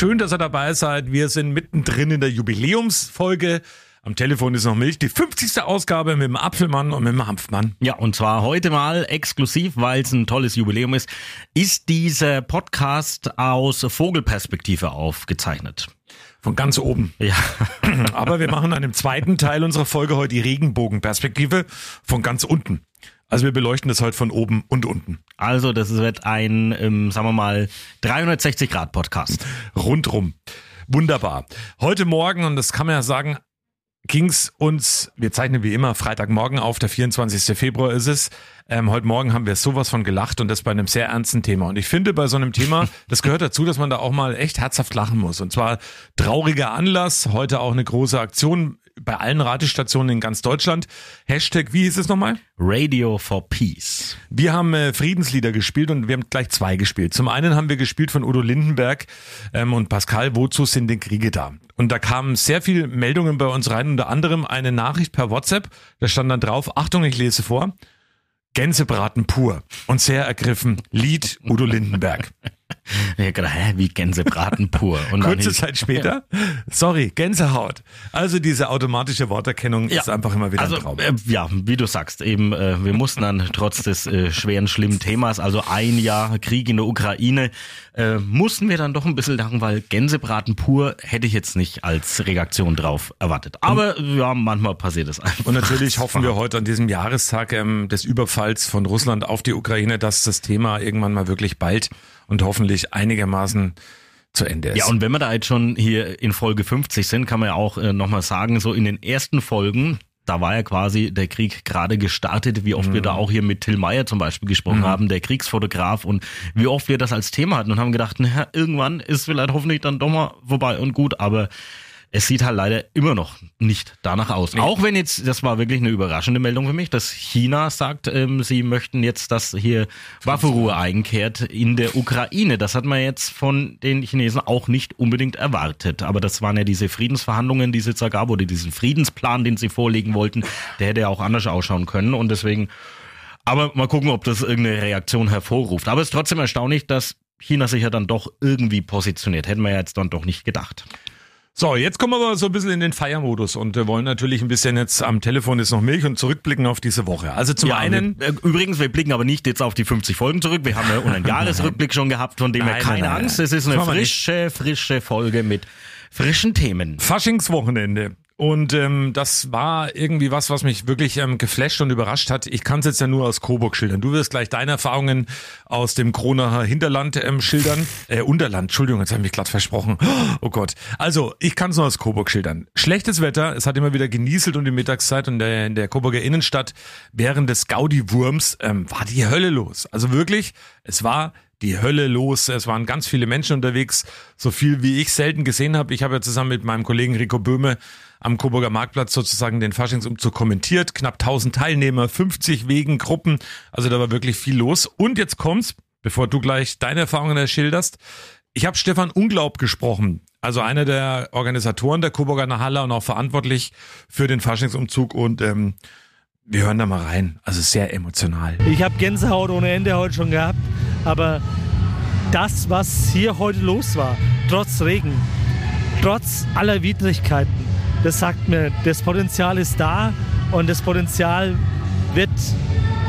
Schön, dass ihr dabei seid. Wir sind mittendrin in der Jubiläumsfolge. Am Telefon ist noch Milch, die 50. Ausgabe mit dem Apfelmann und mit dem Hanfmann. Ja, und zwar heute mal exklusiv, weil es ein tolles Jubiläum ist, ist dieser Podcast aus Vogelperspektive aufgezeichnet. Von ganz oben. Ja. Aber wir machen dann im zweiten Teil unserer Folge heute die Regenbogenperspektive von ganz unten. Also wir beleuchten das heute von oben und unten. Also das wird ein, ähm, sagen wir mal, 360 Grad Podcast. Rundrum. Wunderbar. Heute Morgen, und das kann man ja sagen, ging's uns, wir zeichnen wie immer Freitagmorgen auf, der 24. Februar ist es. Ähm, heute Morgen haben wir sowas von gelacht und das bei einem sehr ernsten Thema. Und ich finde bei so einem Thema, das gehört dazu, dass man da auch mal echt herzhaft lachen muss. Und zwar trauriger Anlass, heute auch eine große Aktion bei allen Radiostationen in ganz Deutschland. Hashtag, wie hieß es nochmal? Radio for Peace. Wir haben äh, Friedenslieder gespielt und wir haben gleich zwei gespielt. Zum einen haben wir gespielt von Udo Lindenberg ähm, und Pascal, wozu sind denn Kriege da? Und da kamen sehr viele Meldungen bei uns rein, unter anderem eine Nachricht per WhatsApp. Da stand dann drauf, Achtung, ich lese vor. Gänsebraten pur und sehr ergriffen. Lied Udo Lindenberg. Ja, gerade, hä, wie Gänsebraten pur. Und Kurze Zeit später, sorry, Gänsehaut. Also diese automatische Worterkennung ist einfach immer wieder also, ein Traum. äh, ja, wie du sagst, eben, äh, wir mussten dann trotz des äh, schweren, schlimmen Themas, also ein Jahr Krieg in der Ukraine, äh, mussten wir dann doch ein bisschen lachen, weil Gänsebraten pur hätte ich jetzt nicht als Reaktion drauf erwartet. Aber ja, manchmal passiert es einfach. Und natürlich hoffen wir heute an diesem Jahrestag ähm, des Überfalls von Russland auf die Ukraine, dass das Thema irgendwann mal wirklich bald und hoffentlich einigermaßen zu Ende ist. Ja, und wenn wir da jetzt schon hier in Folge 50 sind, kann man ja auch äh, nochmal sagen, so in den ersten Folgen, da war ja quasi der Krieg gerade gestartet, wie oft wir da auch hier mit Till Meyer zum Beispiel gesprochen haben, der Kriegsfotograf und wie oft wir das als Thema hatten und haben gedacht, naja, irgendwann ist vielleicht hoffentlich dann doch mal vorbei und gut, aber es sieht halt leider immer noch nicht danach aus. Auch wenn jetzt, das war wirklich eine überraschende Meldung für mich, dass China sagt, ähm, sie möchten jetzt, dass hier Waffenruhe einkehrt in der Ukraine. Das hat man jetzt von den Chinesen auch nicht unbedingt erwartet. Aber das waren ja diese Friedensverhandlungen, die es jetzt da gab, oder diesen Friedensplan, den sie vorlegen wollten, der hätte ja auch anders ausschauen können. Und deswegen, aber mal gucken, ob das irgendeine Reaktion hervorruft. Aber es ist trotzdem erstaunlich, dass China sich ja dann doch irgendwie positioniert. Hätten wir ja jetzt dann doch nicht gedacht. So, jetzt kommen wir aber so ein bisschen in den Feiermodus und wir wollen natürlich ein bisschen jetzt am Telefon ist noch Milch und zurückblicken auf diese Woche. Also zum einen, wir, äh, übrigens, wir blicken aber nicht jetzt auf die 50 Folgen zurück. Wir haben ja einen Jahresrückblick schon gehabt, von dem Nein, keine nein, nein, Angst. Es ist eine wir frische, frische Folge mit frischen Themen. Faschingswochenende. Und ähm, das war irgendwie was, was mich wirklich ähm, geflasht und überrascht hat. Ich kann es jetzt ja nur aus Coburg schildern. Du wirst gleich deine Erfahrungen aus dem Kronacher Hinterland ähm, schildern. Äh, Unterland, Entschuldigung, jetzt habe ich mich glatt versprochen. Oh Gott. Also, ich kann es nur aus Coburg schildern. Schlechtes Wetter, es hat immer wieder genieselt um die Mittagszeit und der, in der Coburger Innenstadt während des Gaudi-Wurms ähm, war die Hölle los. Also wirklich, es war die Hölle los. Es waren ganz viele Menschen unterwegs, so viel wie ich selten gesehen habe. Ich habe ja zusammen mit meinem Kollegen Rico Böhme am Coburger Marktplatz sozusagen den Faschingsumzug kommentiert. Knapp 1000 Teilnehmer, 50 Wegen, Gruppen. Also da war wirklich viel los. Und jetzt kommt's, bevor du gleich deine Erfahrungen schilderst. Ich habe Stefan Unglaub gesprochen, also einer der Organisatoren der Coburger Halle und auch verantwortlich für den Faschingsumzug. Und ähm, wir hören da mal rein. Also sehr emotional. Ich habe Gänsehaut ohne Ende heute schon gehabt, aber das, was hier heute los war, trotz Regen, trotz aller Widrigkeiten, das sagt mir, das Potenzial ist da und das Potenzial wird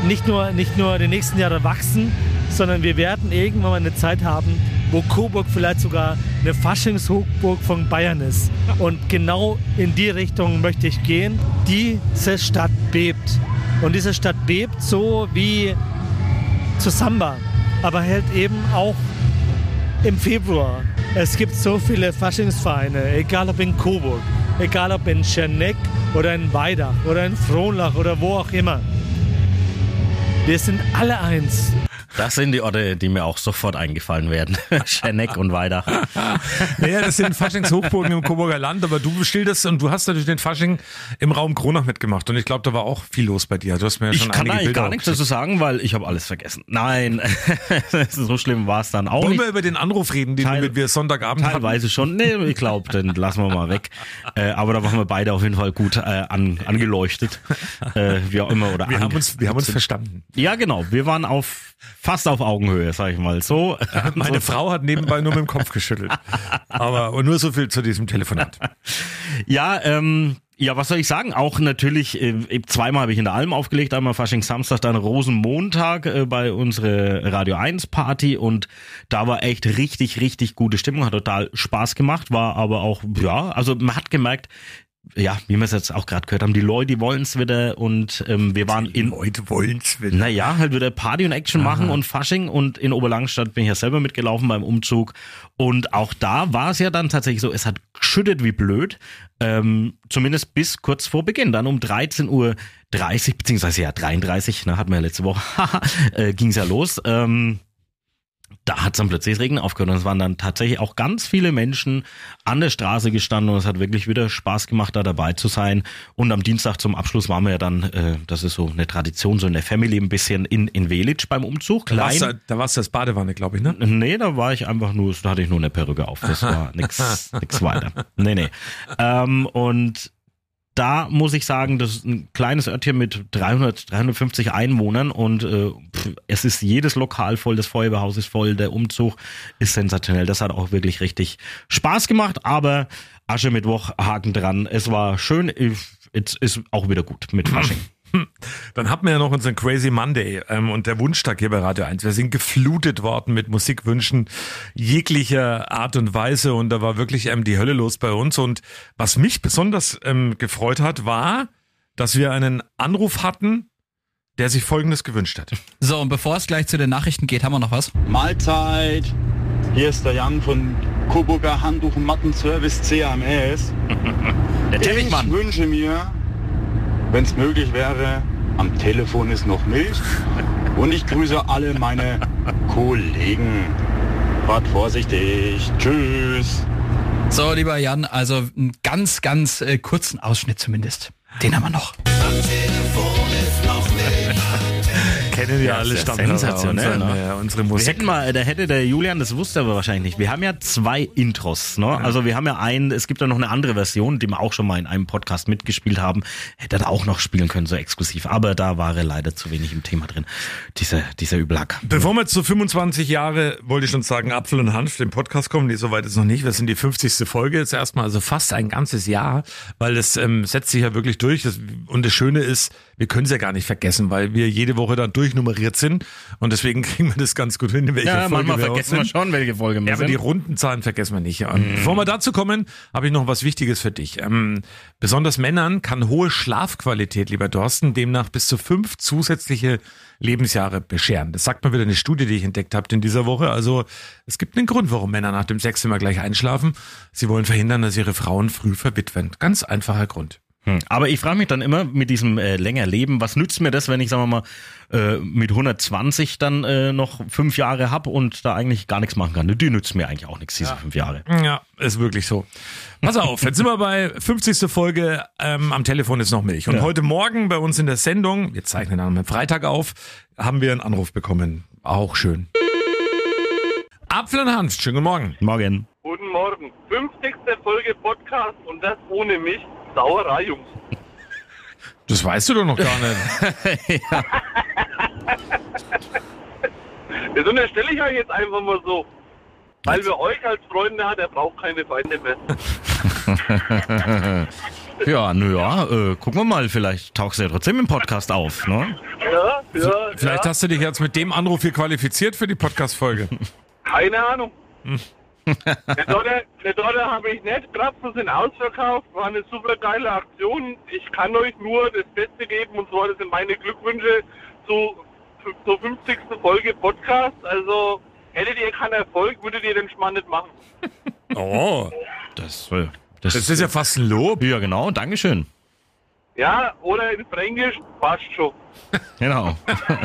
nicht nur, nicht nur die nächsten Jahre wachsen, sondern wir werden irgendwann mal eine Zeit haben, wo Coburg vielleicht sogar eine Faschingshochburg von Bayern ist. Und genau in die Richtung möchte ich gehen. Diese Stadt bebt. Und diese Stadt bebt so wie zu Samba, aber hält eben auch im Februar. Es gibt so viele Faschingsvereine, egal ob in Coburg, egal ob in Scherneck oder in Weidach oder in Frohnlach oder wo auch immer. Wir sind alle eins. Das sind die Orte, die mir auch sofort eingefallen werden. Scheneck und Weidach. Naja, das sind Faschingshochburgen im Coburger Land, aber du schilderst und du hast natürlich den Fasching im Raum Kronach mitgemacht und ich glaube, da war auch viel los bei dir. Du hast mir ja Ich schon kann einige eigentlich Bilder gar nichts dazu sagen, weil ich habe alles vergessen. Nein, so schlimm war es dann auch Wollen nicht. wir über den Anruf reden, den Teil- wir mit wir Sonntagabend hatten? Teilweise schon. Nee, ich glaube, den lassen wir mal weg. Äh, aber da waren wir beide auf jeden Fall gut äh, an, angeleuchtet. Äh, wie auch immer. Oder Wir haben uns, wir haben uns verstanden. Ja, genau. Wir waren auf fast auf Augenhöhe, sag ich mal. So. Meine so. Frau hat nebenbei nur mit dem Kopf geschüttelt. Aber und nur so viel zu diesem Telefonat. Ja, ähm, ja, was soll ich sagen? Auch natürlich, äh, zweimal habe ich in der Alm aufgelegt, einmal Fasching Samstag, dann Rosenmontag äh, bei unserer Radio 1 Party und da war echt richtig, richtig gute Stimmung, hat total Spaß gemacht, war aber auch, ja, also man hat gemerkt, ja, wie wir es jetzt auch gerade gehört haben, die Leute, die wollen es wieder und ähm, wir waren in Leute wollen's wieder. naja, halt wieder Party und Action machen und Fasching und in Oberlangstadt bin ich ja selber mitgelaufen beim Umzug und auch da war es ja dann tatsächlich so, es hat geschüttet wie blöd, ähm, zumindest bis kurz vor Beginn, dann um 13.30 Uhr, beziehungsweise ja 33, ne, hatten wir ja letzte Woche, äh, ging's ja los, ähm, da hat es dann plötzlich das Regen aufgehört und es waren dann tatsächlich auch ganz viele Menschen an der Straße gestanden und es hat wirklich wieder Spaß gemacht, da dabei zu sein. Und am Dienstag zum Abschluss waren wir ja dann, äh, das ist so eine Tradition, so in der Family ein bisschen in, in Velitsch beim Umzug. Da war's, Klein. da war's das Badewanne, glaube ich, ne? Nee, da war ich einfach nur, da hatte ich nur eine Perücke auf. Das war nix, nix weiter. Nee, nee. Ähm, und da muss ich sagen, das ist ein kleines Örtchen mit 300, 350 Einwohnern und äh, pff, es ist jedes Lokal voll, das Feuerwehrhaus ist voll, der Umzug ist sensationell. Das hat auch wirklich richtig Spaß gemacht, aber Aschermittwoch, Haken dran. Es war schön, jetzt ist auch wieder gut mit Fasching. Dann hatten wir ja noch unseren Crazy Monday ähm, und der Wunschtag hier bei Radio 1. Wir sind geflutet worden mit Musikwünschen jeglicher Art und Weise und da war wirklich ähm, die Hölle los bei uns. Und was mich besonders ähm, gefreut hat, war, dass wir einen Anruf hatten, der sich Folgendes gewünscht hat. So, und bevor es gleich zu den Nachrichten geht, haben wir noch was? Mahlzeit. Hier ist der Jan von Coburger Handtuch und Mattenservice CAMS. Der Ich Teppichmann. wünsche mir, wenn es möglich wäre, am Telefon ist noch Milch. Und ich grüße alle meine Kollegen. Fahrt vorsichtig. Tschüss. So, lieber Jan, also einen ganz, ganz äh, kurzen Ausschnitt zumindest. Den haben wir noch. Kennen ja, alle ist ja Stammhörer sensationell, unsere, ne? unsere Wir Musik. hätten mal, da hätte der Julian, das wusste er aber wahrscheinlich nicht. Wir haben ja zwei Intros, ne? Also wir haben ja einen, es gibt ja noch eine andere Version, die wir auch schon mal in einem Podcast mitgespielt haben. Hätte er auch noch spielen können, so exklusiv. Aber da war er leider zu wenig im Thema drin. Dieser, dieser Übelhack. Bevor wir zu 25 Jahre, wollte ich schon sagen, Apfel und Hanf, den Podcast kommen, die soweit ist noch nicht. Wir sind die 50. Folge jetzt erstmal, also fast ein ganzes Jahr, weil das ähm, setzt sich ja wirklich durch. Das, und das Schöne ist, wir können es ja gar nicht vergessen, weil wir jede Woche dann durchnummeriert sind und deswegen kriegen wir das ganz gut hin, in welcher Ja, Folge manchmal wir vergessen wir sind. schon, welche Folge wir Ja, aber die sind. runden Zahlen vergessen wir nicht. Und Bevor wir dazu kommen, habe ich noch was Wichtiges für dich. Ähm, besonders Männern kann hohe Schlafqualität, lieber Dorsten, demnach bis zu fünf zusätzliche Lebensjahre bescheren. Das sagt mal wieder eine Studie, die ich entdeckt habe in dieser Woche. Also es gibt einen Grund, warum Männer nach dem Sex immer gleich einschlafen. Sie wollen verhindern, dass ihre Frauen früh verwitwen. Ganz einfacher Grund. Hm. Aber ich frage mich dann immer mit diesem äh, länger Leben, was nützt mir das, wenn ich, sagen wir mal, äh, mit 120 dann äh, noch fünf Jahre hab und da eigentlich gar nichts machen kann. Die nützt mir eigentlich auch nichts, diese fünf Jahre. Ja, ist wirklich so. Pass auf, jetzt sind wir bei 50. Folge. Ähm, am Telefon ist noch Milch. Und Ja. heute Morgen bei uns in der Sendung, wir zeichnen dann am Freitag auf, haben wir einen Anruf bekommen. Auch schön. Apfel und Hanf, schönen guten Morgen. Morgen. Guten Morgen. 50. Folge Podcast und das ohne mich. Sauerei, Jungs. Das weißt du doch noch gar nicht. Das unterstelle ich euch jetzt einfach mal so. Weil wer euch als Freunde hat, der braucht keine Feinde mehr. Ja, naja, äh, gucken wir mal, vielleicht tauchst du ja trotzdem im Podcast auf, ne? Ja, ja, Vielleicht ja. hast du dich jetzt mit dem Anruf hier qualifiziert für die Podcast-Folge. Keine Ahnung. Der Dotter habe ich nicht. Krapfen sind ausverkauft. War eine super geile Aktion. Ich kann euch nur das Beste geben und zwar das sind meine Glückwünsche zu, zur 50. Folge Podcast. Also hättet ihr keinen Erfolg, würdet ihr den Schmarrn nicht machen. Oh, Das, äh, das, das ist ja fast ein Lob. ja genau, Dankeschön. Ja, oder in Fränkisch, passt schon. Genau.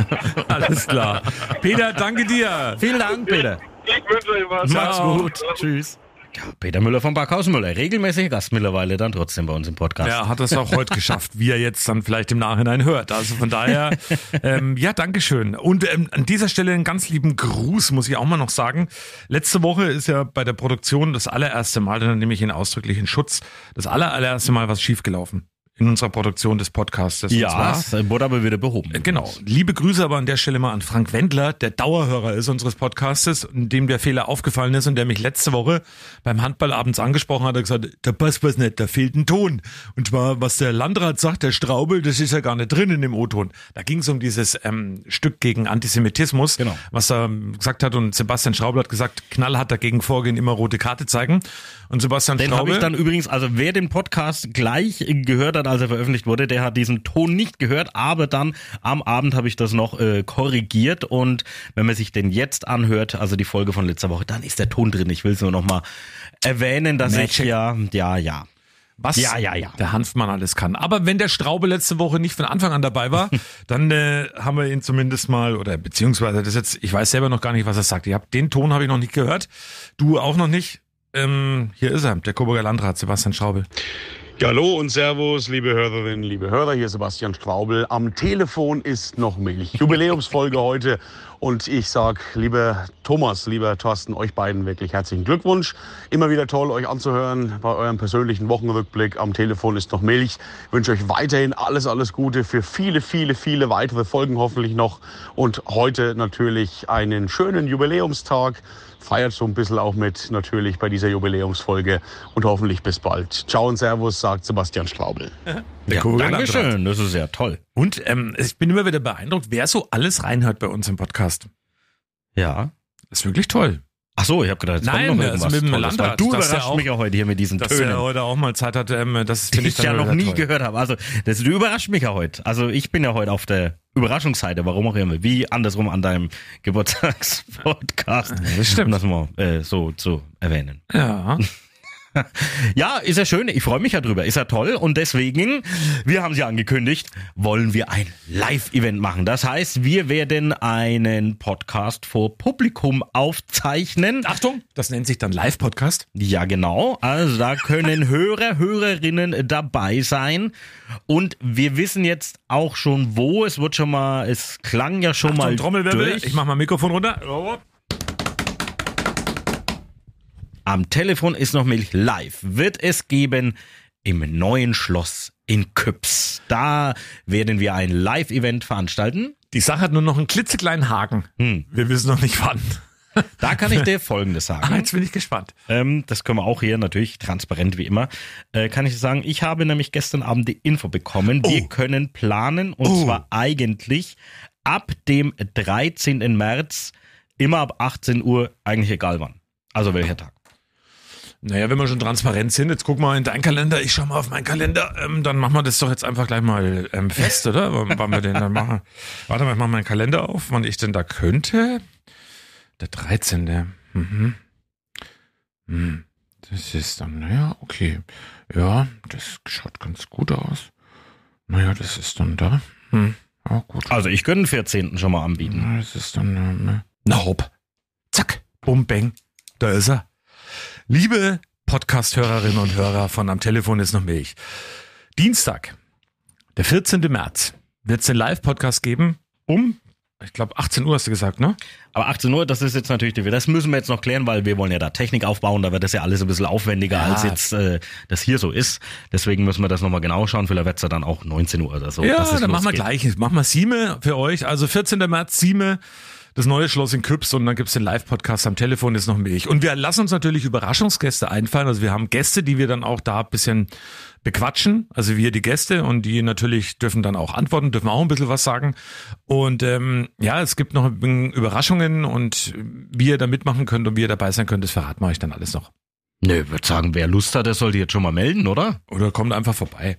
Alles klar. Peter, danke dir. Vielen Dank, Peter. Ich wünsche euch was. Mach's Ciao. gut. Tschüss. Ja, Peter Müller vom Backhaus Müller, regelmäßiger Gast mittlerweile dann trotzdem bei uns im Podcast. Er hat es auch heute geschafft, wie er jetzt dann vielleicht im Nachhinein hört. Also von daher, ähm, ja, Dankeschön. Und ähm, an dieser Stelle einen ganz lieben Gruß, muss ich auch mal noch sagen. Letzte Woche ist ja bei der Produktion das allererste Mal, dann nehme ich ihn ausdrücklich in Schutz, das aller, allererste Mal was schiefgelaufen. In unserer Produktion des Podcasts. Und Ja, zwar- wurde aber wieder behoben. Genau. Liebe Grüße aber an der Stelle mal an Frank Wendler, der Dauerhörer ist unseres Podcastes, dem der Fehler aufgefallen ist und der mich letzte Woche beim Handball abends angesprochen hat, hat gesagt, da passt was nicht, da fehlt ein Ton. Und zwar, was der Landrat sagt, der Straubel, das ist ja gar nicht drin in dem O-Ton. Da ging es um dieses ähm, Stück gegen Antisemitismus, Genau. was er ähm, gesagt hat und Sebastian Straubel hat gesagt, knallhart dagegen vorgehen, immer rote Karte zeigen. Und Sebastian Den habe Straubel... ich dann übrigens, also wer den Podcast gleich gehört hat, als er veröffentlicht wurde, der hat diesen Ton nicht gehört, aber dann am Abend habe ich das noch äh, korrigiert und wenn man sich den jetzt anhört, also die Folge von letzter Woche, dann ist der Ton drin. Ich will es nur noch mal erwähnen, dass ich Magic. ja, ja, ja. was Ja, ja, ja. der Hanfmann alles kann. Aber wenn der Straube letzte Woche nicht von Anfang an dabei war, dann äh, haben wir ihn zumindest mal, oder beziehungsweise das jetzt, ich weiß selber noch gar nicht, was er sagt. Ich hab, den Ton habe ich noch nicht gehört. Du auch noch nicht. Ähm, hier ist er, der Coburger Landrat, Sebastian Straubel. Ja, hallo und Servus, liebe Hörerinnen, liebe Hörer. Hier Sebastian Straubel. Am Telefon ist noch Milch. Jubiläumsfolge heute. Und ich sag, lieber Thomas, lieber Thorsten, euch beiden wirklich herzlichen Glückwunsch. Immer wieder toll, euch anzuhören bei eurem persönlichen Wochenrückblick. Am Telefon ist noch Milch. Ich wünsche euch weiterhin alles, alles Gute für viele, viele, viele weitere Folgen hoffentlich noch. Und heute natürlich einen schönen Jubiläumstag feiert so ein bisschen auch mit natürlich bei dieser Jubiläumsfolge und hoffentlich bis bald. Ciao und Servus, sagt Sebastian Straubel. Landrat. Dankeschön, das ist ja toll. Und ähm, ich bin immer wieder beeindruckt, wer so alles reinhört bei uns im Podcast. Ja. Das ist wirklich toll. Ach so, ich habe gedacht, jetzt Nein, kommt noch also irgendwas mit dem Tolles, Landrat, Du dass überraschst auch- mich ja heute hier mit diesen Dass Tönen. er heute auch mal Zeit hatte, ähm, das die finde ich ich dann ja noch nie toll. gehört habe. Also, das, du überrascht mich ja heute. Also, ich bin ja heute auf der Überraschungsseite, warum auch immer. Wie andersrum an deinem Geburtstagspodcast. das stimmt. Um das mal äh, so zu erwähnen. Ja. Ja, ist ja schön. Ich freue mich ja drüber. Ist ja toll. Und deswegen, wir haben sie angekündigt, wollen wir ein Live-Event machen. Das heißt, wir werden einen Podcast vor Publikum aufzeichnen. Achtung, das nennt sich dann Live-Podcast. Ja, genau. Also da können Hörer, Hörerinnen dabei sein. Und wir wissen jetzt auch schon wo. Es wird schon mal, es klang ja schon mal Achtung, Trommelwirbel. durch. Ich mach mal Mikrofon runter. Am Telefon ist noch Milch live. Wird es geben im neuen Schloss in Küps. Da werden wir ein Live-Event veranstalten. Die Sache hat nur noch einen klitzekleinen Haken. Hm. Wir wissen noch nicht wann. Da kann ich dir Folgendes Ah, sagen. jetzt bin ich gespannt. Ähm, das können wir auch hier natürlich transparent wie immer. Äh, kann ich sagen, ich habe nämlich gestern Abend die Info bekommen. Wir Oh. können planen und Oh. zwar eigentlich ab dem 13. März immer ab 18 Uhr, eigentlich egal wann. Also welcher Tag. Naja, wenn wir schon transparent sind, jetzt guck mal in deinen Kalender, ich schau mal auf meinen Kalender, ähm, dann machen wir das doch jetzt einfach gleich mal ähm, fest, oder? Wann, wann wir den dann machen? Warte mal, ich mach meinen Kalender auf, wann ich denn da könnte. Der 13. Mhm. Hm. Das ist dann, naja, okay. Ja, das schaut ganz gut aus. Naja, das ist dann da. Hm. Ja, gut. Also ich könnte den 14. schon mal anbieten. Na, Das ist dann, ähm, na hopp. Zack. Bum, bang. Da ist er. Liebe Podcast-Hörerinnen und Hörer von Am Telefon ist noch Milch. Dienstag, der 14. März, wird es den Live-Podcast geben um, ich glaube, 18 Uhr hast du gesagt, ne? Aber 18 Uhr, das ist jetzt natürlich, die- das müssen wir jetzt noch klären, weil wir wollen ja da Technik aufbauen, da wird das ja alles ein bisschen aufwendiger, Ja. als jetzt äh, das hier so ist. Deswegen müssen wir das nochmal genau schauen. Vielleicht wird's ja dann auch 19 Uhr oder so. ja, es dann machen wir gleich. Machen wir Sieme für euch. Also 14. März, Sieme, das neue Schloss in Küps und dann gibt's den Live-Podcast am Telefon ist noch Milch. Und wir lassen uns natürlich Überraschungsgäste einfallen. Also wir haben Gäste, die wir dann auch da ein bisschen bequatschen. Also wir die Gäste und die natürlich dürfen dann auch antworten, dürfen auch ein bisschen was sagen. Und ähm, ja, es gibt noch Überraschungen und wie ihr da mitmachen könnt und wie ihr dabei sein könnt, das verraten wir euch dann alles noch. Nö, würde sagen, wer Lust hat, der sollte jetzt schon mal melden, oder? Oder kommt einfach vorbei.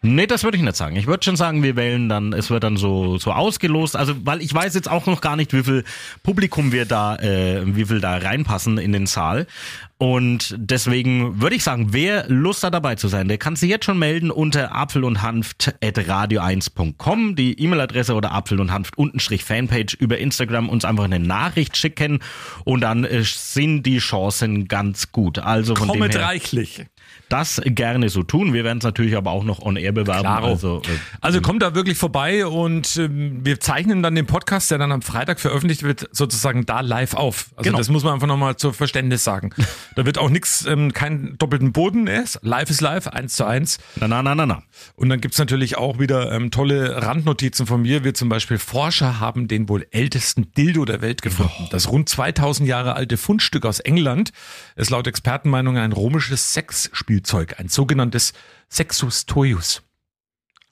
Nee, das würde ich nicht sagen. Ich würde schon sagen, wir wählen dann, es wird dann so, so ausgelost. Also, weil ich weiß jetzt auch noch gar nicht, wie viel Publikum wir da, äh, wie viel da reinpassen in den Saal. Und deswegen würde ich sagen, wer Lust hat dabei zu sein, der kann sich jetzt schon melden unter apfel und hanft radio1.com, die E-Mail-Adresse oder apfel und hanft untenstrich Fanpage über Instagram uns einfach eine Nachricht schicken und dann äh, sind die Chancen ganz gut. Also von dem Kommet her, reichlich. Das gerne so tun. Wir werden es natürlich aber auch noch on air bewerben. Klaro. Also, äh, Also kommt da wirklich vorbei und ähm, wir zeichnen dann den Podcast, der dann am Freitag veröffentlicht wird, sozusagen da live auf. Also Genau. das muss man einfach nochmal zur Verständnis sagen. Da wird auch nichts, ähm, keinen doppelten Boden ist. Live ist live, eins zu eins. na, na, na, na, na. Und dann gibt's natürlich auch wieder ähm, tolle Randnotizen von mir, wie zum Beispiel Forscher haben den wohl ältesten Dildo der Welt gefunden. Das rund 2000 Jahre alte Fundstück aus England ist laut Expertenmeinung ein römisches Sexspielzeug, ein sogenanntes Sexus Toius.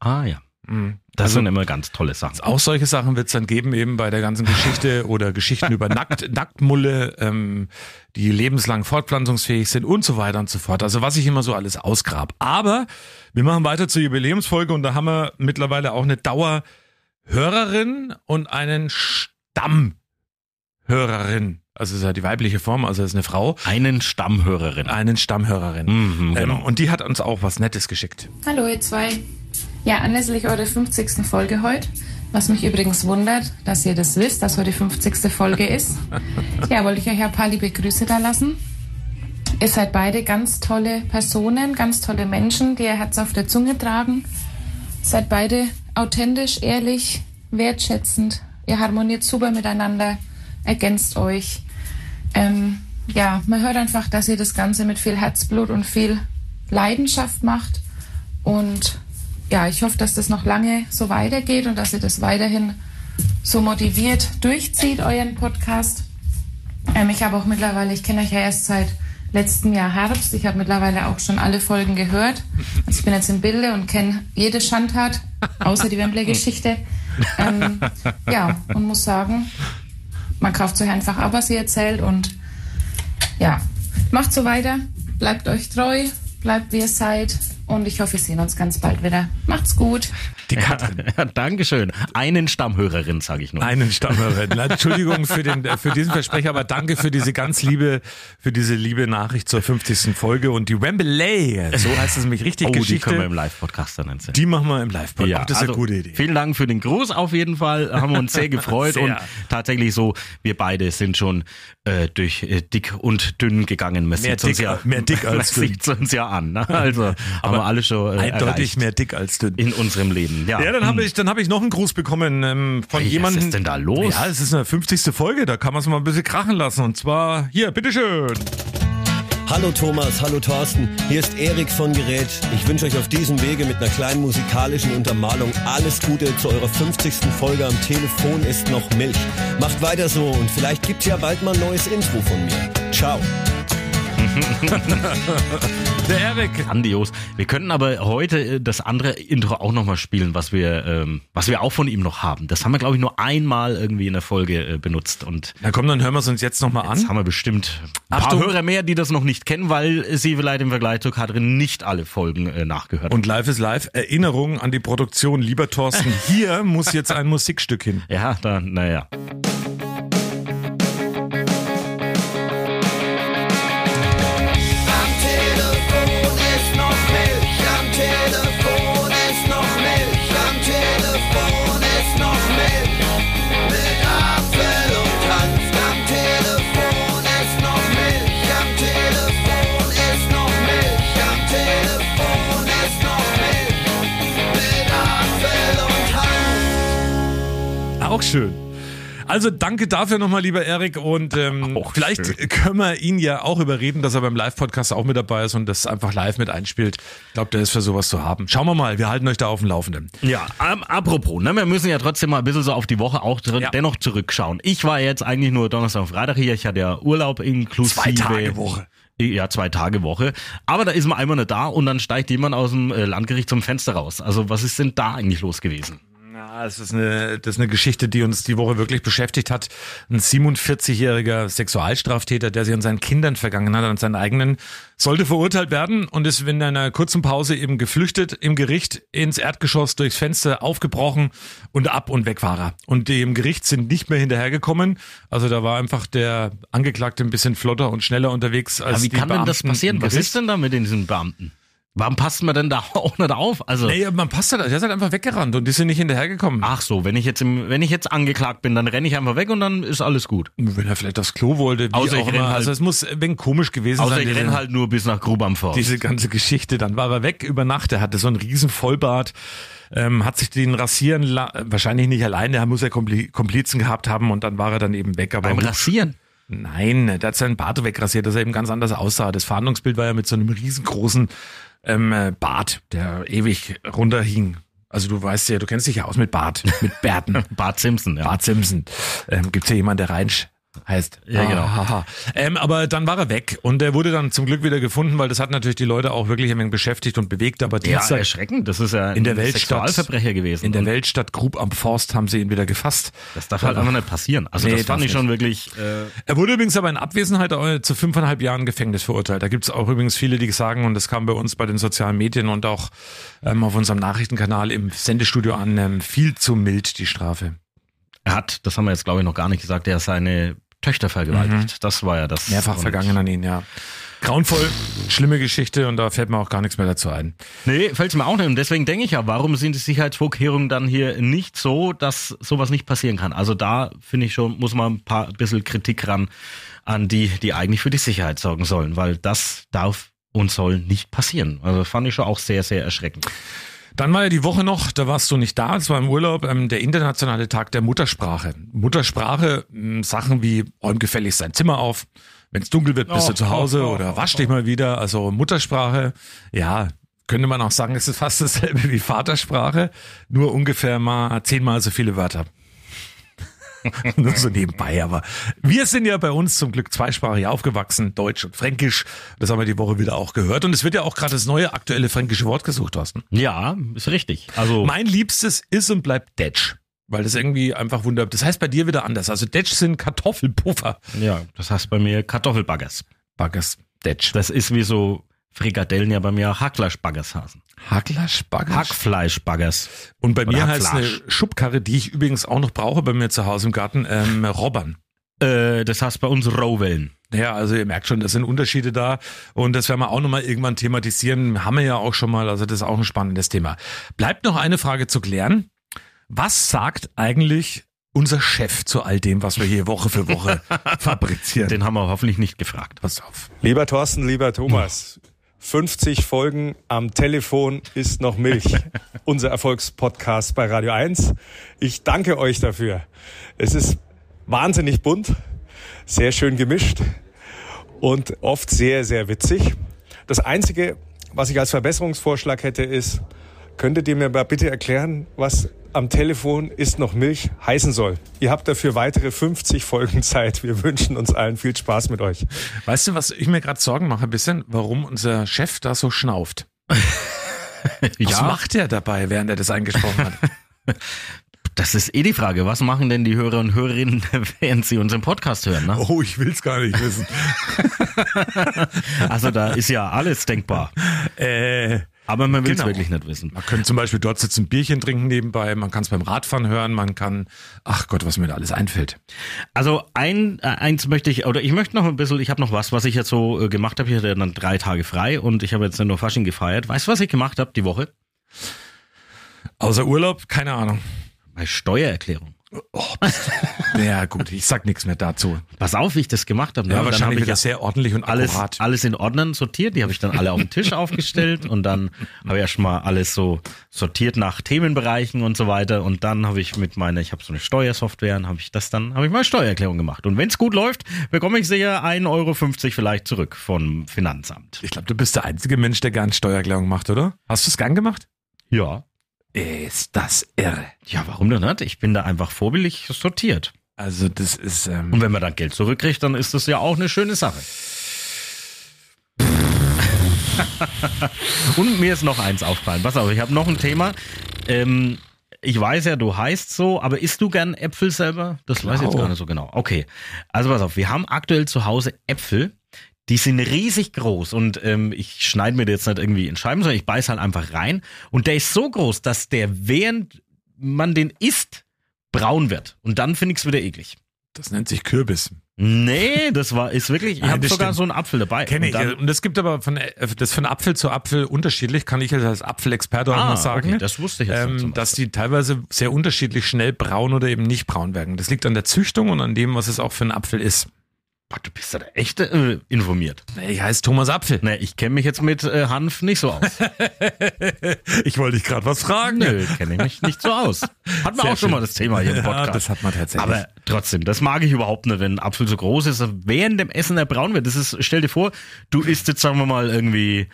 Ah ja. Mhm. Das Also- sind immer ganz tolle Sachen. Auch solche Sachen wird es dann geben, eben bei der ganzen Geschichte oder Geschichten über Nackt, Nacktmulle, ähm, die lebenslang fortpflanzungsfähig sind und so weiter und so fort. Also was ich immer so alles ausgrab. Aber wir machen weiter zur Jubiläumsfolge und da haben wir mittlerweile auch eine Dauerhörerin und einen Stammhörerin. Also ist ja die weibliche Form, also ist eine Frau. Einen Stammhörerin. Einen Stammhörerin. Mhm, genau. ähm, und die hat uns auch was Nettes geschickt. Hallo ihr zwei. Ja, anlässlich eurer 50. Folge heute, was mich übrigens wundert, dass ihr das wisst, dass heute die 50. Folge ist. Ja, wollte ich euch ein paar liebe Grüße da lassen. Ihr seid beide ganz tolle Personen, ganz tolle Menschen, die ihr Herz auf der Zunge tragen. Seid beide authentisch, ehrlich, wertschätzend. Ihr harmoniert super miteinander, ergänzt euch. Ähm, ja, man hört einfach, dass ihr das Ganze mit viel Herzblut und viel Leidenschaft macht. Und ja, ich hoffe, dass das noch lange so weitergeht und dass ihr das weiterhin so motiviert durchzieht, euren Podcast. Ähm, ich habe auch mittlerweile, ich kenne euch ja erst seit letztem Jahr Herbst. Ich habe mittlerweile auch schon alle Folgen gehört. Also ich bin jetzt im Bilde und kenne jede Schandtat, außer die Wembley-Geschichte. Ähm, ja, und muss sagen, man kauft sich einfach ab, was ihr erzählt und ja, macht so weiter, bleibt euch treu, bleibt wie ihr seid und ich hoffe, wir sehen uns ganz bald wieder. Macht's gut. Die Katrin. Ja, Dankeschön. Einen Stammhörerin, sage ich nur. Einen Stammhörer. Na, Entschuldigung für, den, für diesen Versprecher, aber danke für diese ganz liebe, für diese liebe Nachricht zur 50. Folge und die Wembley, so heißt es nämlich richtig, oh, die Geschichte, können wir im Live-Podcast dann erzählen. die machen wir im Live-Podcast. Ja, das ist also, eine gute Idee. Vielen Dank für den Gruß auf jeden Fall. Haben wir uns sehr gefreut Sehr. und tatsächlich so, wir beide sind schon äh, durch äh, dick und dünn gegangen. Man Mehr dick- ja, mehr dick als man dünn. sieht's uns ja an. Ne? Also haben wir alle schon äh, Eindeutig erreicht mehr dick als dünn. in unserem Leben. Ja, Ja, dann habe ich, dann habe ich noch einen Gruß bekommen ähm, von Hey, was jemandem. ist denn da los? Ja, es ist eine 50. Folge, da kann man es mal ein bisschen krachen lassen. Und zwar hier, bitteschön. Hallo Thomas, hallo Thorsten, hier ist Erik von Gerät. Ich wünsche euch auf diesem Wege mit einer kleinen musikalischen Untermalung alles Gute zu eurer 50. Folge am Telefon ist noch Milch. Macht weiter so und vielleicht gibt's ja bald mal ein neues Intro von mir. Ciao. Der Erik. Grandios. Wir könnten aber heute äh, das andere Intro auch nochmal spielen, was wir, ähm, was wir auch von ihm noch haben. Das haben wir, glaube ich, nur einmal irgendwie in der Folge äh, benutzt. Und Na komm, dann hören wir es uns jetzt nochmal an. haben wir bestimmt ein Achtung. paar Hörer mehr, die das noch nicht kennen, weil sie vielleicht im Vergleich zu Katrin nicht alle Folgen äh, nachgehört haben. Und live ist live. Erinnerung an die Produktion, lieber Thorsten. Hier muss jetzt ein Musikstück hin. Ja, dann, naja. Auch schön. Also danke dafür nochmal, lieber Erik. Und ähm, Auch vielleicht schön. können wir ihn ja auch überreden, dass er beim Live-Podcast auch mit dabei ist und das einfach live mit einspielt. Ich glaube, der ist für sowas zu haben. Schauen wir mal, wir halten euch da auf dem Laufenden. Ja, ähm, apropos, ne, wir müssen ja trotzdem mal ein bisschen so auf die Woche auch Ja. dennoch zurückschauen. Ich war jetzt eigentlich nur Donnerstag und Freitag hier, ich hatte ja Urlaub inklusive. Zwei Tage Woche. Ja, zwei Tage Woche. Aber da ist man einmal nicht da und dann steigt jemand aus dem äh, Landgericht zum Fenster raus. Also was ist denn da eigentlich los gewesen? Ja, es ist eine, das ist eine Geschichte, die uns die Woche wirklich beschäftigt hat. Ein 47-jähriger Sexualstraftäter, der sich an seinen Kindern vergangen hat, an seinen eigenen, sollte verurteilt werden und ist in einer kurzen Pause eben geflüchtet im Gericht ins Erdgeschoss durchs Fenster aufgebrochen und ab und weg war er. Und die im Gericht sind nicht mehr hinterhergekommen. Also da war einfach der Angeklagte ein bisschen flotter und schneller unterwegs als Aber wie die kann denn das Beamten passieren? Was ist denn da mit diesen Beamten? Warum passt man denn da auch nicht auf? Also, Nee, man passt halt, der ist halt einfach weggerannt und die sind nicht hinterhergekommen. ach so, wenn ich jetzt im, wenn ich jetzt angeklagt bin, dann renne ich einfach weg und dann ist alles gut. Wenn er vielleicht aufs Klo wollte, wie Außer ich auch renn immer. halt- also es muss wenig komisch gewesen Außer sein. ich diese- renne halt nur bis nach Grub am Forst. diese ganze Geschichte. Dann war er weg über Nacht. Er hatte so einen riesen Vollbart, ähm, hat sich den rasieren, wahrscheinlich nicht alleine, er muss ja Kompli Komplizen gehabt haben und dann war er dann eben weg. Aber Beim Rasieren. Nein, der hat seinen Bart wegrasiert, dass er eben ganz anders aussah. Das Fahndungsbild war ja mit so einem riesengroßen ähm, äh, Bart, der ewig runterhing. Also du weißt ja, du kennst dich ja aus mit Bart, mit Bärten. Bart Simpson, ja. Bart Simpson. Ähm, gibt's ja jemanden, der Reinsch heißt. Ja, genau. Ahaha. Ähm, aber dann war er weg und er wurde dann zum Glück wieder gefunden, weil das hat natürlich die Leute auch wirklich ein beschäftigt und bewegt. Aber Ja, Dienstag erschreckend. Das ist ja in der Weltstadt Sexualverbrecher gewesen. in der Weltstadt Grub am Forst haben sie ihn wieder gefasst. Das darf halt einfach nicht passieren. Also Nee, das fand ich schon wirklich. Äh, Er wurde übrigens aber in Abwesenheit zu fünfeinhalb Jahren Gefängnis verurteilt. Da gibt's auch übrigens viele, die sagen, und das kam bei uns bei den sozialen Medien und auch ähm, auf unserem Nachrichtenkanal im Sendestudio an, ähm, viel zu mild die Strafe. er hat, das haben wir jetzt glaube ich noch gar nicht gesagt, er hat seine Töchter vergewaltigt. Das war ja das. Mhm. Mehrfach vergangen an ihn, ja. Grauenvoll, schlimme Geschichte und da fällt mir auch gar nichts mehr dazu ein. Nee, fällt's mir auch nicht. Und deswegen denke ich ja, warum sind die Sicherheitsvorkehrungen dann hier nicht so, dass sowas nicht passieren kann? Also da finde ich schon, muss man ein paar bisschen Kritik ran an die, die eigentlich für die Sicherheit sorgen sollen, weil das darf und soll nicht passieren. Also fand ich schon auch sehr, sehr erschreckend. Dann war ja die Woche noch, da warst du nicht da, es war im Urlaub, ähm, der internationale Tag der Muttersprache. Muttersprache, ähm, Sachen wie räum gefälligst dein Zimmer auf, wenn es dunkel wird, bist Oh, du zu Hause oh, oh, oder oh, wasch dich mal wieder. Also Muttersprache, ja, könnte man auch sagen, es ist fast dasselbe wie Vatersprache, nur ungefähr mal zehnmal so viele Wörter. Nur so nebenbei, aber wir sind ja bei uns zum Glück zweisprachig aufgewachsen, Deutsch und Fränkisch. Das haben wir die Woche wieder auch gehört. Und es wird ja auch gerade das neue aktuelle fränkische Wort gesucht, Thorsten. Ja, ist richtig. Also Mein Liebstes ist und bleibt Detsch. Weil das irgendwie einfach wunderbar. Das heißt bei dir wieder anders. Also Detsch sind Kartoffelpuffer. ja, das heißt bei mir Kartoffelbaggers. Baggers. Detsch. Das ist wie so Frikadellen ja bei mir Hackfleischbaggers heißen. Hacklersch-Baggers. Hackfleischbaggers. Und bei Oder mir heißt eine. Schubkarre, die ich übrigens auch noch brauche bei mir zu Hause im Garten, ähm, Robbern. Äh, das heißt bei uns Rohwellen. Ja, also ihr merkt schon, das sind Unterschiede da und das werden wir auch nochmal irgendwann thematisieren. Haben wir ja auch schon mal, also das ist auch ein spannendes Thema. Bleibt noch eine Frage zu klären. Was sagt eigentlich unser Chef zu all dem, was wir hier Woche für Woche fabrizieren? Den haben wir hoffentlich nicht gefragt. Pass auf. Lieber Thorsten, lieber Thomas, 50 Folgen am Telefon ist noch Milch. Unser Erfolgspodcast bei Radio 1. Ich danke euch dafür. Es ist wahnsinnig bunt, sehr schön gemischt und oft sehr, sehr witzig. Das Einzige, was ich als Verbesserungsvorschlag hätte, ist, könntet ihr mir mal bitte erklären, was am Telefon ist noch Milch heißen soll? Ihr habt dafür weitere 50 Folgen Zeit. Wir wünschen uns allen viel Spaß mit euch. Weißt du, was ich mir gerade Sorgen mache ein bisschen? Warum unser Chef da so schnauft? Was macht er dabei, während er das eingesprochen hat? Das ist eh die Frage. Was machen denn die Hörer und Hörerinnen, während sie unseren Podcast hören? Ne? Oh, ich will's gar nicht wissen. Also da ist ja alles denkbar. äh, Aber man will es Genau. wirklich nicht wissen. man könnte zum Beispiel dort sitzen, ein Bierchen trinken nebenbei, man kann es beim Radfahren hören, man kann, ach Gott, was mir da alles einfällt. Also ein, äh, eins möchte ich, oder ich möchte noch ein bisschen, ich habe noch was, was ich jetzt so äh, gemacht habe. Ich hatte dann drei Tage frei und ich habe jetzt nur Fasching gefeiert. Weißt du, was ich gemacht habe die Woche? Außer Urlaub, keine Ahnung. Meine Steuererklärung. Ja gut, ich sag nichts mehr dazu. Pass auf, wie ich das gemacht habe. ne? Ja, Und dann wahrscheinlich habe ich wieder sehr ordentlich und alles, akkurat. alles in Ordnern sortiert. Die habe ich dann alle auf den Tisch aufgestellt und dann habe ich erstmal alles so sortiert nach Themenbereichen und so weiter. Und dann habe ich mit meiner, ich habe so eine Steuersoftware, und habe ich das dann, habe ich meine Steuererklärung gemacht. Und wenn es gut läuft, bekomme ich sicher 1,50 Euro vielleicht zurück vom Finanzamt. Ich glaube, du bist der einzige Mensch, der gern Steuererklärung macht, oder? Hast du es gern gemacht? Ja. Ist das irre. Ja, warum denn nicht? Ich bin da einfach vorbildlich sortiert. Also das ist, ähm, Und wenn man dann Geld zurückkriegt, dann ist das ja auch eine schöne Sache. Und mir ist noch eins aufgefallen. Pass auf, ich habe noch ein Thema. Ähm, ich weiß ja, du heißt so, aber isst du gern Äpfel selber? Das weiß ich jetzt gar nicht so genau. Okay. Also pass auf, wir haben aktuell zu Hause Äpfel. Die sind riesig groß und ähm, ich schneide mir die jetzt nicht irgendwie in Scheiben, sondern ich beiß halt einfach rein. Und der ist so groß, dass der, während man den isst, braun wird. Und dann finde ich es wieder eklig. das nennt sich Kürbis. Nee, das war, ist wirklich, ich Nein, habe sogar stimmt. so einen Apfel dabei. Kenne Und ich. Und es gibt aber von, äh, das von Apfel zu Apfel unterschiedlich, kann ich jetzt als Apfelexperte auch Ah, mal sagen. okay, das wusste ich jetzt ähm, Dass die teilweise sehr unterschiedlich schnell braun oder eben nicht braun werden. Das liegt an der Züchtung und an dem, was es auch für ein Apfel ist. Boah, du bist ja da echt äh, informiert. Ich heiße Thomas Apfel. Nee, ich kenne mich jetzt mit äh, Hanf nicht so aus. Ich wollte dich gerade was fragen. Nö, kenne ich mich nicht so aus. Hatten wir auch schon schön. mal das Thema hier im Ja, Podcast. das hat man tatsächlich. Aber trotzdem, das mag ich überhaupt nicht, wenn ein Apfel so groß ist, während dem Essen er braun wird. Das ist, stell dir vor, du isst jetzt, sagen wir mal, irgendwie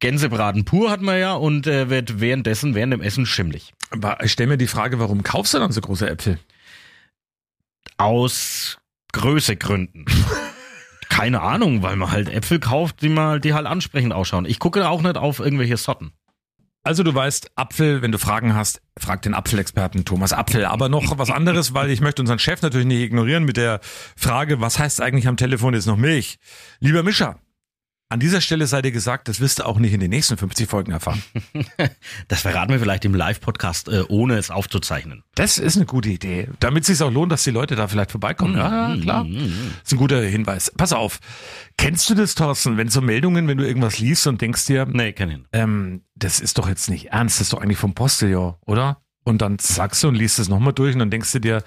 Gänsebraten pur hat man ja und äh, wird währenddessen, während dem Essen schimmlig. Aber ich stelle mir die Frage, warum kaufst du dann so große Äpfel? Aus Größegründen. Keine Ahnung, weil man halt Äpfel kauft, die mal, die halt ansprechend ausschauen. Ich gucke auch nicht auf irgendwelche Sorten. Also du weißt, Apfel, wenn du Fragen hast, frag den Apfelexperten Thomas Apfel. Aber noch was anderes, weil ich möchte unseren Chef natürlich nicht ignorieren mit der Frage, was heißt eigentlich am Telefon jetzt noch Milch? Lieber Mischer, an dieser Stelle sei dir gesagt, das wirst du auch nicht in den nächsten 50 Folgen erfahren. Das verraten wir vielleicht im Live-Podcast, äh, ohne es aufzuzeichnen. Das ist eine gute Idee. Damit es sich auch lohnt, dass die Leute da vielleicht vorbeikommen. Ja, ja, klar. Das ist ein guter Hinweis. Pass auf. Kennst du das, Thorsten, wenn so Meldungen, wenn du irgendwas liest und denkst dir, Nee, kenn ihn. ähm, das ist doch jetzt nicht ernst, das ist doch eigentlich vom Postillon, oder? Und dann sagst du und liest es nochmal durch und dann denkst du dir,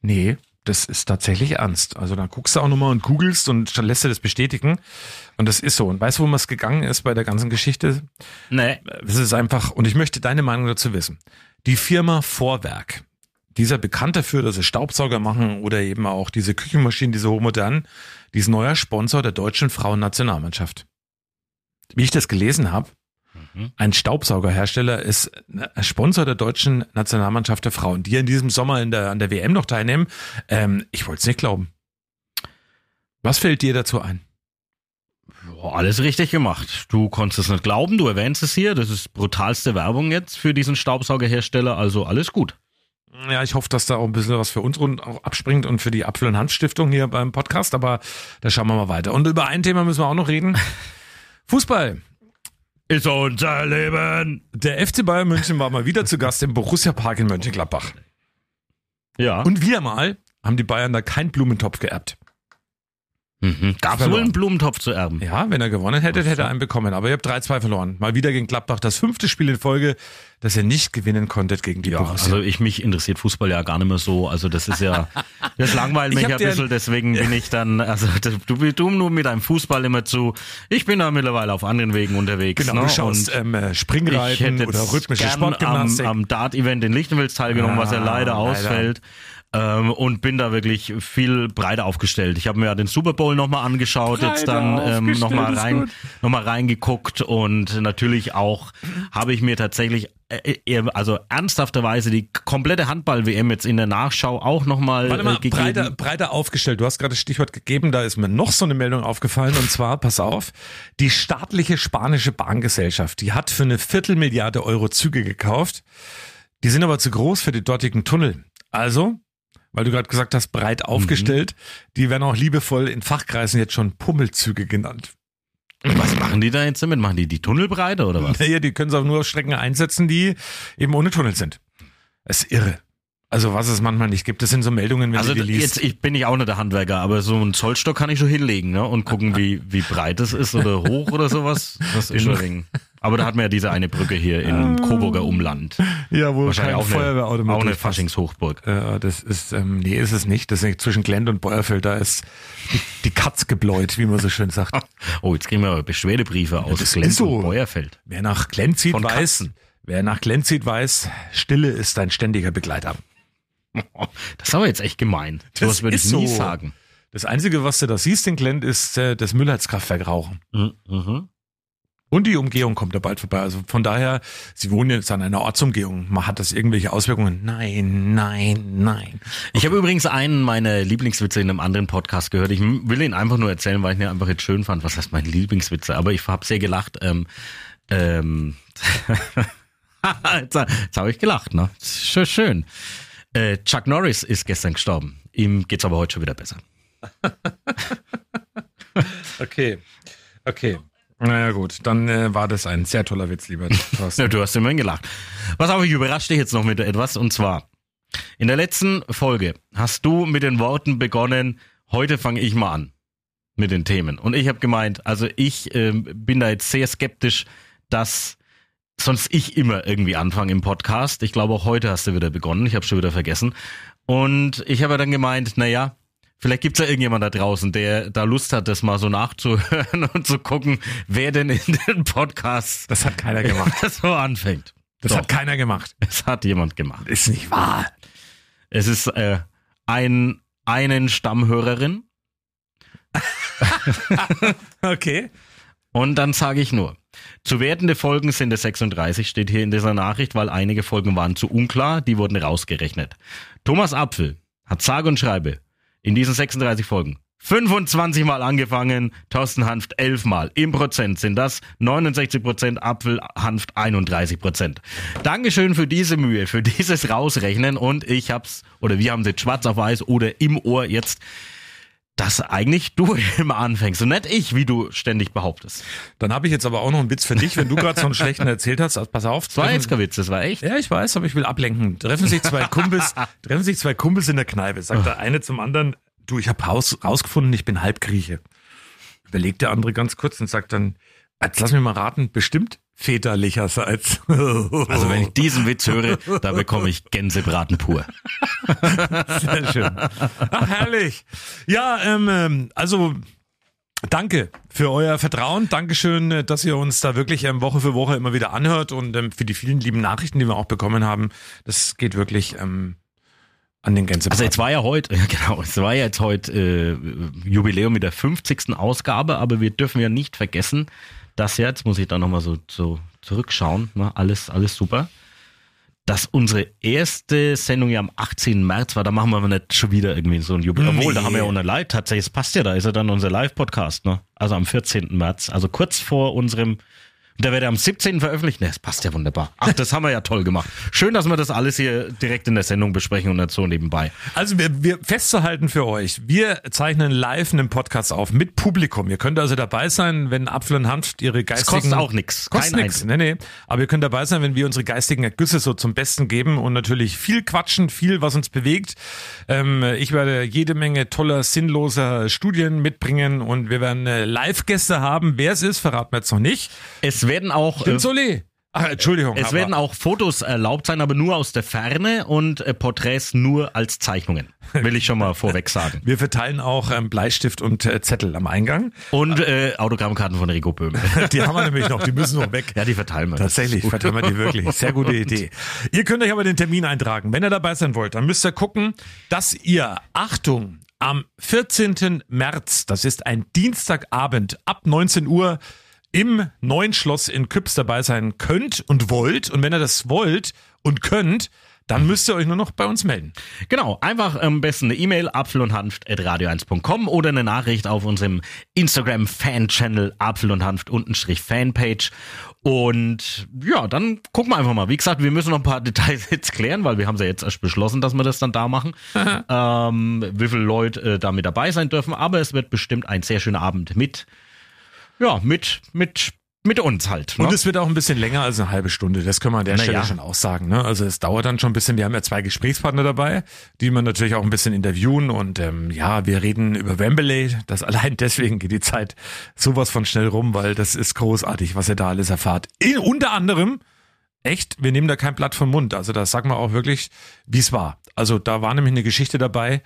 nee, das ist tatsächlich ernst. Also dann guckst du auch nochmal und googelst und dann lässt du das bestätigen. Und das ist so. Und weißt du, wo es gegangen ist bei der ganzen Geschichte? Nee. Es ist einfach, und ich möchte deine Meinung dazu wissen. Die Firma Vorwerk, dieser bekannt dafür, dass sie Staubsauger machen oder eben auch diese Küchenmaschinen, diese hochmodernen, die ist neuer Sponsor der deutschen Frauennationalmannschaft. Wie ich das gelesen habe, ein Staubsaugerhersteller ist ein Sponsor der deutschen Nationalmannschaft der Frauen, die in diesem Sommer in der, an der WM noch teilnehmen. Ähm, ich wollte es nicht glauben. Was fällt dir dazu ein? Alles richtig gemacht. Du konntest es nicht glauben, du erwähnst es hier. Das ist brutalste Werbung jetzt für diesen Staubsaugerhersteller, also alles gut. Ja, ich hoffe, dass da auch ein bisschen was für uns rund auch abspringt und für die Apfel- und Hanfstiftung hier beim Podcast, aber da schauen wir mal weiter. Und über ein Thema müssen wir auch noch reden. Fußball. Ist unser Leben. Der FC Bayern München war mal wieder zu Gast im Borussia Park in Mönchengladbach. Ja. Und wieder mal haben die Bayern da keinen Blumentopf geerbt. Mhm. Gab es wohl Verloren. einen Blumentopf zu erben? Ja, wenn er gewonnen hätte, hätte er einen bekommen. Aber ihr habt 3-2 verloren. Mal wieder gegen Gladbach. Das fünfte Spiel in Folge, das ihr nicht gewinnen konntet gegen die Ja, Borussia. also ich mich interessiert Fußball ja gar nicht mehr so. Also das ist ja, das langweilt Ich mich hab ein bisschen, deswegen bin ich dann, also du, du nur mit deinem Fußball immer zu. Ich bin da mittlerweile auf anderen Wegen unterwegs. genau, ne? du schaust Und ähm, äh, Springreiten oder rhythmische Sportgymnastik. am, am Dart-Event in Lichtenwils teilgenommen, was ja Ah, leider leider. ausfällt. Ähm, und bin da wirklich viel breiter aufgestellt. Ich habe mir ja den Super Bowl nochmal angeschaut, jetzt dann Breiter ähm, nochmal rein, noch mal reingeguckt und natürlich auch habe ich mir tatsächlich, äh, äh, also ernsthafterweise die komplette Handball-WM jetzt in der Nachschau auch nochmal Warte mal, äh, gegeben. breiter, breiter aufgestellt. Du hast gerade das Stichwort gegeben, da ist mir noch so eine Meldung aufgefallen und zwar, pass auf, die staatliche spanische Bahngesellschaft, die hat für eine Viertelmilliarde Euro Züge gekauft. Die sind aber zu groß für die dortigen Tunnel. Also, weil du gerade gesagt hast, breit aufgestellt, die werden auch liebevoll in Fachkreisen jetzt schon Pummelzüge genannt. Was machen die da jetzt damit? Machen die die Tunnelbreite oder was? Naja, die können sie auch nur auf Strecken einsetzen, die eben ohne Tunnel sind. Das ist irre. Also was es manchmal nicht gibt, das sind so Meldungen, wenn Also du die liest. jetzt ich bin ich auch nicht der Handwerker, aber so einen Zollstock kann ich schon hinlegen ne? und gucken, wie, wie breit es ist oder hoch oder sowas. Das ist schon Ding. Aber da hat man ja diese eine Brücke hier im Coburger Umland. ja, wo Wahrscheinlich auch eine, Feuerwehrauto mehr auch eine. Faschingshochburg. Äh, das ist, ähm, nee, ist es nicht. Das ist zwischen Glend und Beuerfeld, da ist die, die Katz gebläut, wie man so schön sagt. Oh, jetzt kriegen wir aber Beschwerdebriefe aus Glenz ist so. und Beuerfeld. Wer nach Glend zieht, Von weiß, Katzen. wer nach Glend zieht, weiß, Stille ist ein ständiger Begleiter. Das ist aber jetzt echt gemein. Das Das würde ich nie so. sagen. Das Einzige, was du da siehst in Glend, ist äh, das Müllheizkraftwerk rauchen. Mhm. Und die Umgehung kommt da bald vorbei. Also von daher, sie wohnen jetzt an einer Ortsumgehung. Man hat das irgendwelche Auswirkungen? Nein, nein, nein. Ich habe übrigens einen meiner Lieblingswitze in einem anderen Podcast gehört. Ich will ihn einfach nur erzählen, weil ich ihn einfach jetzt schön fand. Was heißt mein Lieblingswitze? Aber ich habe sehr gelacht. Ähm, ähm, jetzt jetzt habe ich gelacht, ne? Schön. schön. Äh, Chuck Norris ist gestern gestorben. Ihm geht's aber heute schon wieder besser. Okay, okay. Naja gut, dann äh, war das ein sehr toller Witz, lieber Thorsten. Ja, du hast immerhin gelacht. Pass auf, ich überrasche dich jetzt noch mit etwas. Und zwar, in der letzten Folge hast du mit den Worten begonnen, heute fange ich mal an mit den Themen. Und ich habe gemeint, also ich ähm, bin da jetzt sehr skeptisch, dass sonst ich immer irgendwie anfange im Podcast. Ich glaube, auch heute hast du wieder begonnen. Ich habe schon wieder vergessen. Und ich habe dann gemeint, naja, vielleicht gibt's ja irgendjemand da draußen, der da Lust hat, das mal so nachzuhören und zu gucken, wer denn in den Podcasts Das hat keiner gemacht. so anfängt. Das Doch, hat keiner gemacht. es hat jemand gemacht. Ist nicht wahr. Es ist äh, ein einen Stammhörerin Okay. und dann sage ich nur, zu wertende Folgen sind es 36, steht hier in dieser Nachricht, weil einige Folgen waren zu unklar, die wurden rausgerechnet. Thomas Apfel hat sage und schreibe in diesen 36 Folgen 25 Mal angefangen, Thorsten Hanft 11 Mal. Im Prozent sind das 69 Prozent, Apfel Hanft 31 Prozent. Dankeschön für diese Mühe, für dieses Rausrechnen und ich hab's, oder wir haben es jetzt schwarz auf weiß oder im Ohr jetzt, dass eigentlich du immer anfängst und nicht ich, wie du ständig behauptest. Dann habe ich jetzt aber auch noch einen Witz für dich, wenn du gerade so einen schlechten erzählt hast. Also pass auf. Das war jetzt kein Witz, das war echt. Ja, ich weiß, aber ich will ablenken. Treffen sich zwei Kumpels, treffen sich zwei Kumpels in der Kneipe. Sagt der eine zum anderen, du, ich habe raus, rausgefunden, ich bin Halbgrieche. Überlegt der andere ganz kurz und sagt dann, jetzt lass mich mal raten, bestimmt väterlicherseits. Also wenn ich diesen Witz höre, da bekomme ich Gänsebraten pur. Sehr schön. Ach, herrlich. Ja, ähm, ähm, also danke für euer Vertrauen. Dankeschön, äh, dass ihr uns da wirklich ähm, Woche für Woche immer wieder anhört und ähm, für die vielen lieben Nachrichten, die wir auch bekommen haben. Das geht wirklich ähm, an den Gänsebraten. Also jetzt war ja heute, ja genau, es war ja jetzt heute äh, Jubiläum mit der 50. Ausgabe, aber wir dürfen ja nicht vergessen, dass jetzt muss ich da nochmal so, so zurückschauen, ne, alles, alles super, dass unsere erste Sendung ja am 18. März war, da machen wir aber nicht schon wieder irgendwie so ein Jubiläum. Obwohl, da haben wir ja auch eine Live, tatsächlich, es passt ja, da ist ja dann unser Live-Podcast, ne? Also am 14. März, also kurz vor unserem der wird ja am 17. veröffentlicht. Ne, das passt ja wunderbar. Ach, das haben wir ja toll gemacht. Schön, dass wir das alles hier direkt in der Sendung besprechen und nicht so nebenbei. Also wir, wir festzuhalten für euch, wir zeichnen live einen Podcast auf mit Publikum. Ihr könnt also dabei sein, wenn Apfel und Hanft ihre Das geistigen... kostet auch nichts. Kostet nichts, nee, nee. Aber ihr könnt dabei sein, wenn wir unsere geistigen Ergüsse so zum Besten geben und natürlich viel quatschen, viel, was uns bewegt. Ähm, ich werde jede Menge toller, sinnloser Studien mitbringen und wir werden äh, Live-Gäste haben. Wer es ist, verraten wir jetzt noch nicht. Es werden auch Tim äh. Ach, Entschuldigung. es werden auch Fotos erlaubt sein, aber nur aus der Ferne und äh, Porträts nur als Zeichnungen. Will ich schon mal vorweg sagen. wir verteilen auch ähm, Bleistift und äh, Zettel am Eingang. Und äh, Autogrammkarten von Rico Böhm. Die haben wir nämlich noch, die müssen noch weg. Ja, die verteilen wir. Tatsächlich, verteilen wir die wirklich. Sehr gute Idee. Ihr könnt euch aber den Termin eintragen. Wenn ihr dabei sein wollt, dann müsst ihr gucken, dass ihr, Achtung, am 14. März, das ist ein Dienstagabend ab 19 Uhr, im neuen Schloss in Küps dabei sein könnt und wollt. Und wenn ihr das wollt und könnt, dann müsst ihr euch nur noch bei uns melden. Genau, einfach am besten eine E-Mail apfel und hanft radio1.com oder eine Nachricht auf unserem Instagram Fan-Channel apfel und hanft untenstrich Fanpage. Und ja, dann gucken wir einfach mal. Wie gesagt, wir müssen noch ein paar Details jetzt klären, weil wir haben ja jetzt erst beschlossen, dass wir das dann da machen. ähm, wie viele Leute äh, da mit dabei sein dürfen. Aber es wird bestimmt ein sehr schöner Abend mit, ja, mit, mit, mit uns halt. Ne? Und es wird auch ein bisschen länger als eine halbe Stunde. Das können wir an der Na Stelle ja. schon auch sagen. Ne? Also es dauert dann schon ein bisschen. Wir haben ja zwei Gesprächspartner dabei, die man natürlich auch ein bisschen interviewen. Und ähm, ja, wir reden über Wembley. Das allein deswegen geht die Zeit sowas von schnell rum, weil das ist großartig, was ihr da alles erfahrt. In, unter anderem, echt, wir nehmen da kein Blatt vom Mund. Also das sagen wir auch wirklich, wie es war. Also da war nämlich eine Geschichte dabei.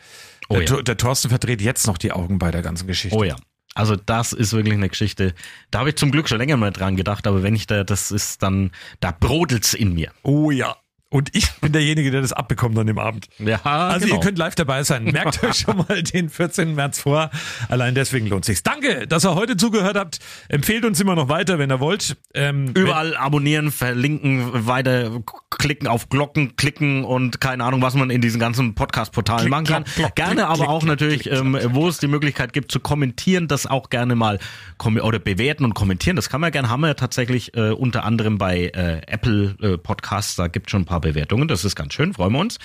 Oh der, ja. Der Thorsten verdreht jetzt noch die Augen bei der ganzen Geschichte. Oh ja. Also das ist wirklich eine Geschichte. Da habe ich zum Glück schon länger mal dran gedacht, aber wenn ich da, das ist dann, da brodelt's in mir. Oh ja. Und ich bin derjenige, der das abbekommt an dem Abend. Ja, Also genau. ihr könnt live dabei sein. Merkt euch schon mal den 14. März vor. Allein deswegen lohnt sich's. Danke, dass ihr heute zugehört habt. Empfehlt uns immer noch weiter, wenn ihr wollt. Ähm, Überall abonnieren, verlinken, weiter klicken auf Glocken, klicken und keine Ahnung, was man in diesen ganzen Podcast-Portalen Klick, machen kann. klock, gerne klick, aber klick, auch klick, natürlich, klick, ähm, wo es die Möglichkeit gibt zu kommentieren, das auch gerne mal oder bewerten und kommentieren. Das kann man gerne, haben wir tatsächlich äh, unter anderem bei äh, Apple äh, Podcasts, da gibt schon ein paar Bewertungen, das ist ganz schön, freuen wir uns.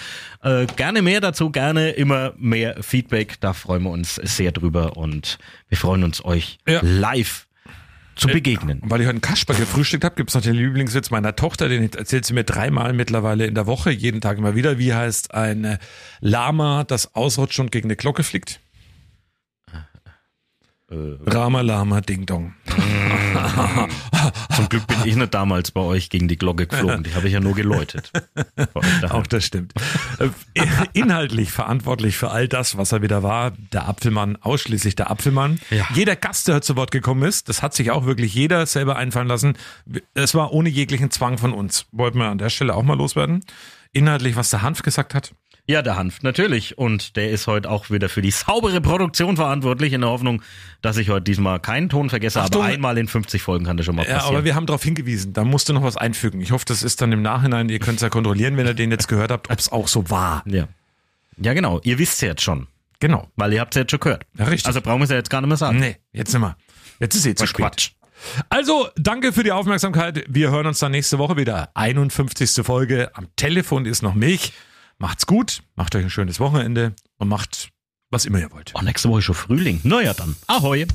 Äh, gerne mehr dazu, gerne immer mehr Feedback, da freuen wir uns sehr drüber und wir freuen uns euch Ja. live zu begegnen. Weil ich heute einen Kasper gefrühstückt habe, gibt's noch den Lieblingswitz meiner Tochter, den erzählt sie mir dreimal mittlerweile in der Woche, jeden Tag immer wieder. Wie heißt ein äh, Lama, das ausrutscht und gegen eine Glocke fliegt? Rama Lama Ding Dong. Zum Glück bin ich nicht damals bei euch gegen die Glocke geflogen. Die habe ich ja nur geläutet. Auch das stimmt. Äh, Inhaltlich verantwortlich für all das, was er wieder war, der Apfelmann, ausschließlich der Apfelmann. Ja. Jeder Gast, der zu Wort gekommen ist, das hat sich auch wirklich jeder selber einfallen lassen. Es war ohne jeglichen Zwang von uns. Wollten wir an der Stelle auch mal loswerden. Inhaltlich, was der Hanf gesagt hat. Ja, der Hanf, natürlich. Und der ist heute auch wieder für die saubere Produktion verantwortlich, in der Hoffnung, dass ich heute diesmal keinen Ton vergesse. Achtung. Aber einmal in 50 Folgen kann das schon mal Ja, passieren. aber wir haben darauf hingewiesen. Da musst du noch was einfügen. Ich hoffe, das ist dann im Nachhinein, ihr könnt es ja kontrollieren, wenn ihr den jetzt gehört habt, ob es auch so war. ja. ja, genau. Ihr wisst ja jetzt schon. Genau. Weil ihr habt es ja jetzt schon gehört. Ja, richtig. Also brauchen wir es ja jetzt gar nicht mehr sagen. Nee, jetzt sind wir. Jetzt ist zu Was spät. Quatsch. Also, danke für die Aufmerksamkeit. Wir hören uns dann nächste Woche wieder. 51. Folge. Am Telefon ist noch Milch. Macht's gut, macht euch ein schönes Wochenende und macht, was immer ihr wollt. Oh, nächste Woche schon Frühling. Naja, dann. Ahoi.